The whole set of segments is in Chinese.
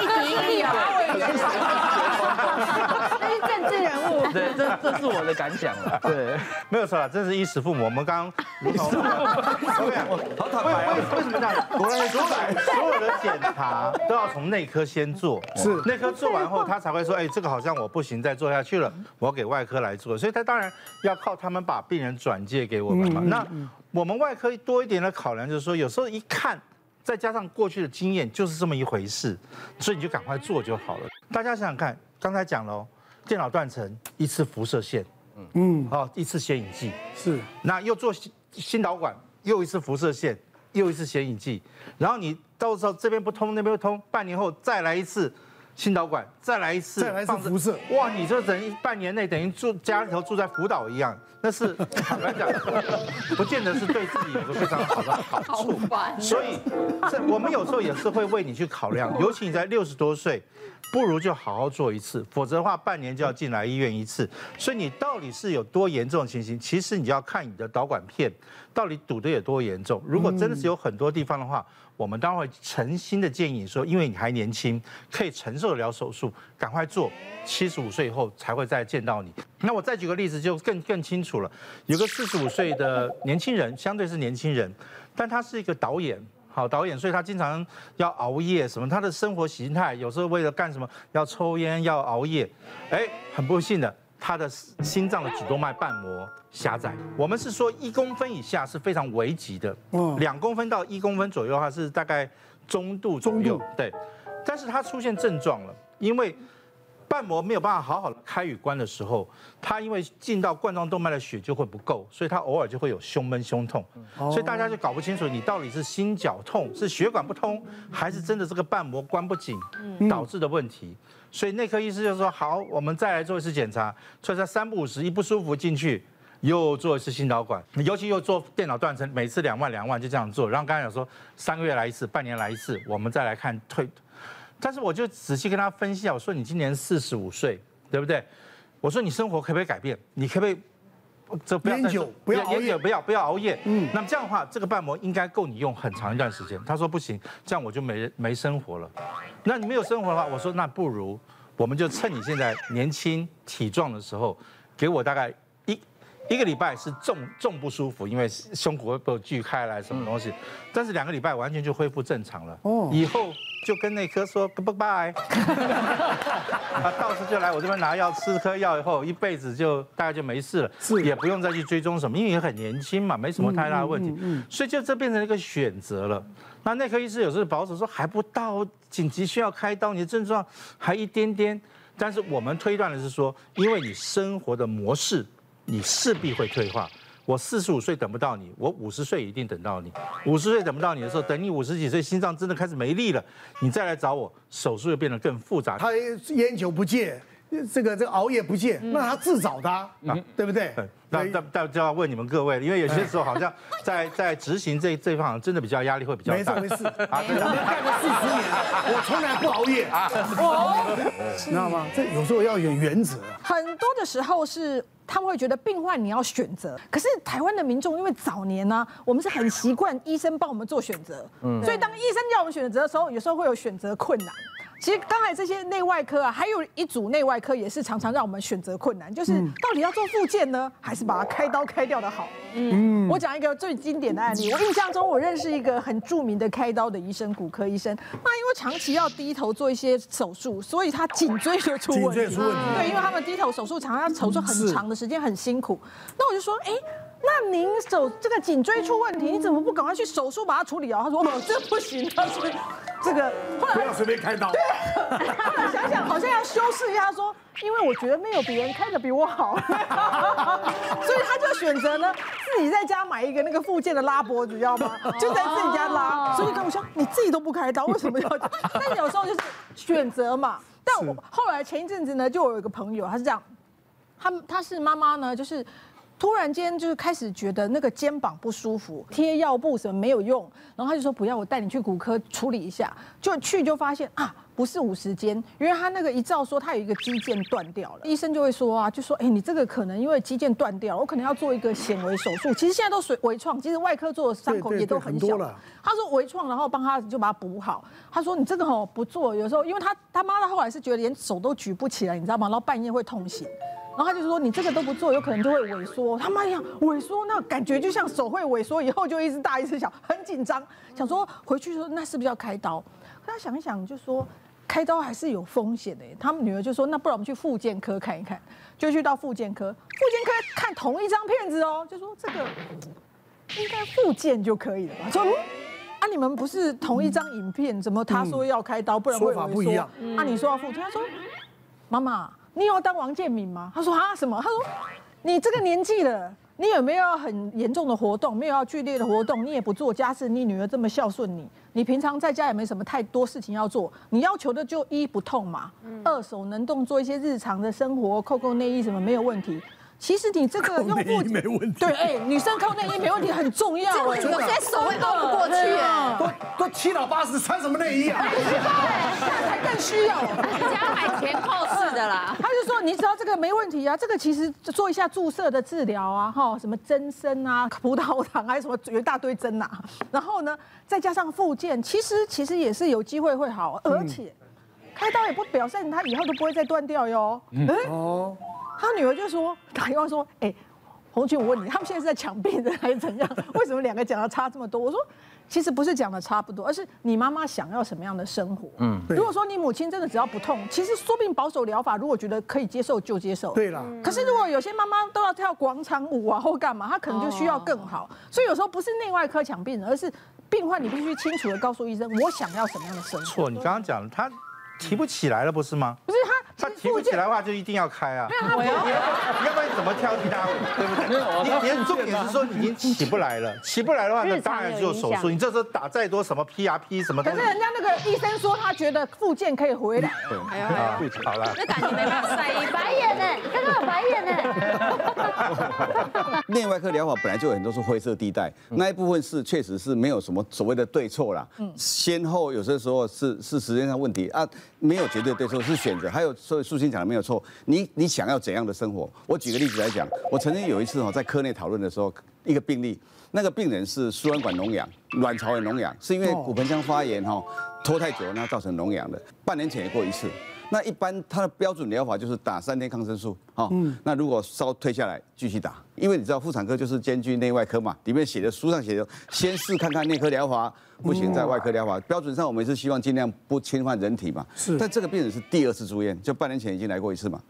一举一反这是政治人物。对，这这是我的感想了。对，没有错了，这是衣食父母。我们刚刚如同，好坦白啊。为什么这样？果然出来，所有的检查都要从内科先做。是，内科做完后，他才会说，哎，这个好像我不行，再做下去了，我要给外科来做。所以他当然要靠他们把病人转介给我们嘛。那我们外科多一点的考量就是说，有时候一看。再加上过去的经验，就是这么一回事，所以你就赶快做就好了。大家想想看，刚才讲了，电脑断层，一次辐射线，嗯，好，一次显影剂，是，那又做心心导管，又一次辐射线，又一次显影剂，然后你到时候这边不通，那边不通，半年后再来一次。心导管再来一次，再来一次辐射，哇！你这等于半年内等于住家里头住在福岛一样，那是坦白讲，不见得是对自己有个非常好的好处。好。所以，这我们有时候也是会为你去考量，尤其你在六十多岁，不如就好好做一次，否则的话半年就要进来医院一次。所以你到底是有多严重的情形？其实你就要看你的导管片到底堵得有多严重。如果真的是有很多地方的话，我们当会诚心的建议说，因为你还年轻，可以承受得了手术，赶快做。七十五岁以后才会再见到你。那我再举个例子，就更更清楚了。有个四十五岁的年轻人，相对是年轻人，但他是一个导演，好导演，所以他经常要熬夜什么。他的生活形态有时候为了干什么要抽烟要熬夜，哎，很不幸的。他的心脏的主动脉瓣膜狭窄，我们是说一公分以下是非常危急的，两公分到一公分左右的话是大概中度左右，对。但是他出现症状了，因为瓣膜没有办法好好的开与关的时候，他因为进到冠状动脉的血就会不够，所以他偶尔就会有胸闷、胸痛，所以大家就搞不清楚你到底是心绞痛，是血管不通，还是真的这个瓣膜关不紧导致的问题。所以内科医师就说：“好，我们再来做一次检查。所以在三不五十，一不舒服进去，又做一次心导管，尤其又做电脑断层，每次两万两万就这样做。然后刚才有说三个月来一次，半年来一次，我们再来看退。但是我就仔细跟他分析啊，我说你今年四十五岁，对不对？我说你生活可不可以改变？你可不可以？”这不要烟酒，不要熬夜，不要不要熬夜。嗯，那么这样的话，这个瓣膜应该够你用很长一段时间。他说不行，这样我就没没生活了。那你没有生活的话，我说那不如我们就趁你现在年轻体壮的时候，给我大概一一个礼拜是重重不舒服，因为胸骨会被锯开来什么东西，但是两个礼拜完全就恢复正常了。哦，以后。就跟内科说 goodbye，啊，到时就来我这边拿药，吃颗药以后，一辈子就大概就没事了，是。也不用再去追踪什么，因为也很年轻嘛，没什么太大的问题，嗯，所以就这变成一个选择了。那内科医师有时候保守说还不到紧急需要开刀，你的症状还一点点，但是我们推断的是说，因为你生活的模式，你势必会退化。我四十五岁等不到你，我五十岁一定等到你。五十岁等不到你的时候，等你五十几岁，心脏真的开始没力了，你再来找我，手术又变得更复杂。他烟酒不戒，这个这个熬夜不戒，那他自找的，啊，对不对？那那那就要问你们各位，因为有些时候好像在在执行这这一方真的比较压力会比较大。没事没事，啊，我干了四十年，我从来不熬夜啊，知道吗？这有时候要有原则。很多的时候是。他们会觉得病患你要选择，可是台湾的民众因为早年呢、啊，我们是很习惯医生帮我们做选择，嗯，所以当医生叫我们选择的时候，有时候会有选择困难。其实刚才这些内外科啊，还有一组内外科也是常常让我们选择困难，就是到底要做复健呢，还是把它开刀开掉的好？嗯，我讲一个最经典的案例，我印象中我认识一个很著名的开刀的医生，骨科医生，那因为长期要低头做一些手术，所以他颈椎就出问题。颈椎出问题。对，因为他们低头手术常常要手术很长的时间，很辛苦。那我就说，哎。那您手这个颈椎出问题，你怎么不赶快去手术把它处理啊？他说哦，这不行，他说 这个后来不要随便开刀。对，后来想想好像要修饰一下，他说因为我觉得没有别人开的比我好，所以他就选择呢自己在家买一个那个附件的拉脖子，你知道吗？就在自己家拉。所以跟我说你自己都不开刀，为什么要？但有时候就是选择嘛。但我后来前一阵子呢，就有一个朋友，他是这样，他他是妈妈呢，就是。突然间就是开始觉得那个肩膀不舒服，贴药布什么没有用，然后他就说不要，我带你去骨科处理一下。就去就发现啊，不是五十肩，因为他那个一照说他有一个肌腱断掉了，医生就会说啊，就说哎，你这个可能因为肌腱断掉，我可能要做一个显微手术。其实现在都是微创，其实外科做的伤口也都很小。他说微创，然后帮他就把它补好。他说你这个吼不做，有时候因为他他妈的后来是觉得连手都举不起来，你知道吗？然后半夜会痛醒。然后他就说：“你这个都不做，有可能就会萎缩。”他妈呀，萎缩那感觉就像手会萎缩，以后就一直大一直小，很紧张，想说回去说那是不是要开刀？他想一想就说开刀还是有风险的。他们女儿就说：“那不然我们去复健科看一看。”就去到复健科，复健科看同一张片子哦，就说这个应该复健就可以了吧？说啊，你们不是同一张影片，怎么他说要开刀，不然会萎缩？说法不一样。啊，你说要复健，他说妈妈。你有要当王建民吗？他说啊什么？他说你这个年纪了，你有没有很严重的活动？没有要剧烈的活动，你也不做家事，你女儿这么孝顺你，你平常在家也没什么太多事情要做，你要求的就一不痛嘛，二手能动，做一些日常的生活，扣扣内衣什么没有问题。其实你这个用布没问题，对，哎，女生靠内衣没问题，很重要。有些手会都不过去，哎，都都七老八十，穿什么内衣啊？对，这样才更需要。家买前后式的啦。他就说，你只要这个没问题啊，这个其实做一下注射的治疗啊，哈，什么增生啊、葡萄糖还是什么，有一大堆针呐。然后呢，再加上复健，其实其实也是有机会会好，而且开刀也不表示他以后都不会再断掉哟。嗯哦。他女儿就说打电话说：“哎，红军，我问你，他们现在是在抢病人还是怎样？为什么两个讲的差这么多？”我说：“其实不是讲的差不多，而是你妈妈想要什么样的生活。嗯，如果说你母亲真的只要不痛，其实说不定保守疗法，如果觉得可以接受就接受。对了，可是如果有些妈妈都要跳广场舞啊或干嘛，她可能就需要更好。所以有时候不是内外科抢病人，而是病患你必须清楚的告诉医生，我想要什么样的生活。错，你刚刚讲他。”提不起来了，不是吗？不是他，他提不起来的话就一定要开啊。对啊，我要，要不然怎么挑剔他？对不对？你你重点是说你已经起不来了，起不来的话，那当然就手术。你这时候打再多什么 PRP 什么？可是人家那个医生说他觉得复健可以回来。对，啊，好了。那感觉没办法白眼呢？刚刚有白眼呢。内外科疗法本来就有很多是灰色地带，那一部分是确实是没有什么所谓的对错啦。嗯，先后有些时候是是时间上问题啊。没有绝对对错，是选择。还有，所以素心讲的没有错。你你想要怎样的生活？我举个例子来讲，我曾经有一次哦，在科内讨论的时候，一个病例，那个病人是输卵管脓疡，卵巢也脓疡，是因为骨盆腔发炎哈，拖太久，那造成脓疡的。半年前也过一次。那一般它的标准疗法就是打三天抗生素，哈，那如果稍退下来继续打，因为你知道妇产科就是兼具内外科嘛，里面写的书上写的，先试看看内科疗法，不行再外科疗法。标准上我们是希望尽量不侵犯人体嘛，是。但这个病人是第二次住院，就半年前已经来过一次嘛，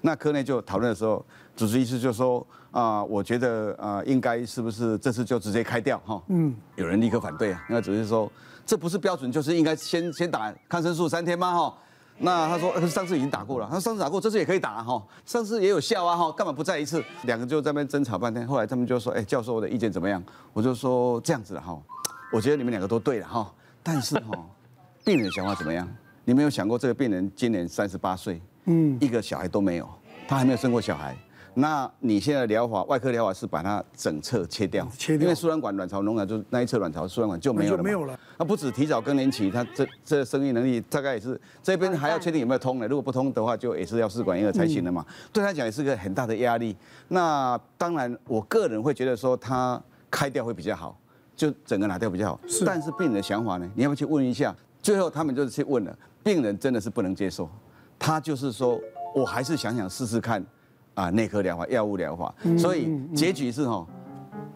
那科内就讨论的时候，主治医师就说啊，我觉得啊，应该是不是这次就直接开掉哈？嗯，有人立刻反对啊，那主治医师说这不是标准，就是应该先先打抗生素三天吗？哈。那他说，可是上次已经打过了。他说上次打过，这次也可以打哈。上次也有效啊哈，干嘛不再一次？两个就在那边争吵半天。后来他们就说，哎，教授我的意见怎么样？我就说这样子了哈，我觉得你们两个都对了哈。但是哈，病人的想法怎么样？你没有想过这个病人今年三十八岁，嗯，一个小孩都没有，他还没有生过小孩。那你现在的疗法，外科疗法是把它整侧切掉，切掉，因为输卵管卵巢脓疡就那一侧卵巢输卵管就没有了，没有了。那不止提早更年期，他这这生育能力大概也是这边还要确定有没有通呢？如果不通的话，就也是要试管婴儿才行的嘛。对他讲也是个很大的压力。那当然，我个人会觉得说他开掉会比较好，就整个拿掉比较好。是。但是病人的想法呢？你要不要去问一下？最后他们就是去问了，病人真的是不能接受，他就是说我还是想想试试看。啊，内科疗法、药物疗法，所以结局是哈，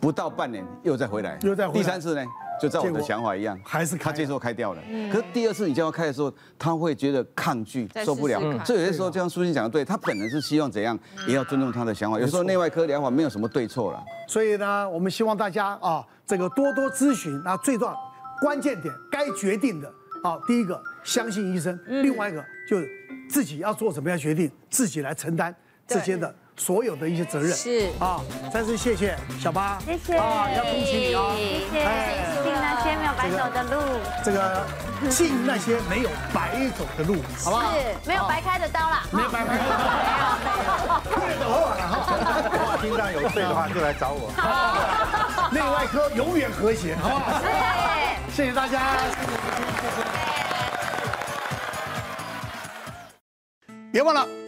不到半年又再回来，又再回来。第三次呢，就照我的想法一样，还是他接受开掉了。可是第二次你叫他开的时候，他会觉得抗拒，受不了。所以有些时候，就像苏欣讲的对，他本人是希望怎样，也要尊重他的想法。有时候内外科疗法没有什么对错了。所以呢，我们希望大家啊，这个多多咨询。那最重要关键点，该决定的啊，第一个相信医生，另外一个就是自己要做什么样决定，自己来承担。这些的所有的一些责任。是。啊，再次谢谢小八，谢谢。啊，要恭喜你哦，谢谢，进那些没有白走的路，这个进那些没有白走的路，好不好？是。没有白开的刀啦，没有白开的刀，没有，没有，退的货了哈。心脏有罪的话，就来找我。内外科永远和谐，好不好？谢谢大家。别忘了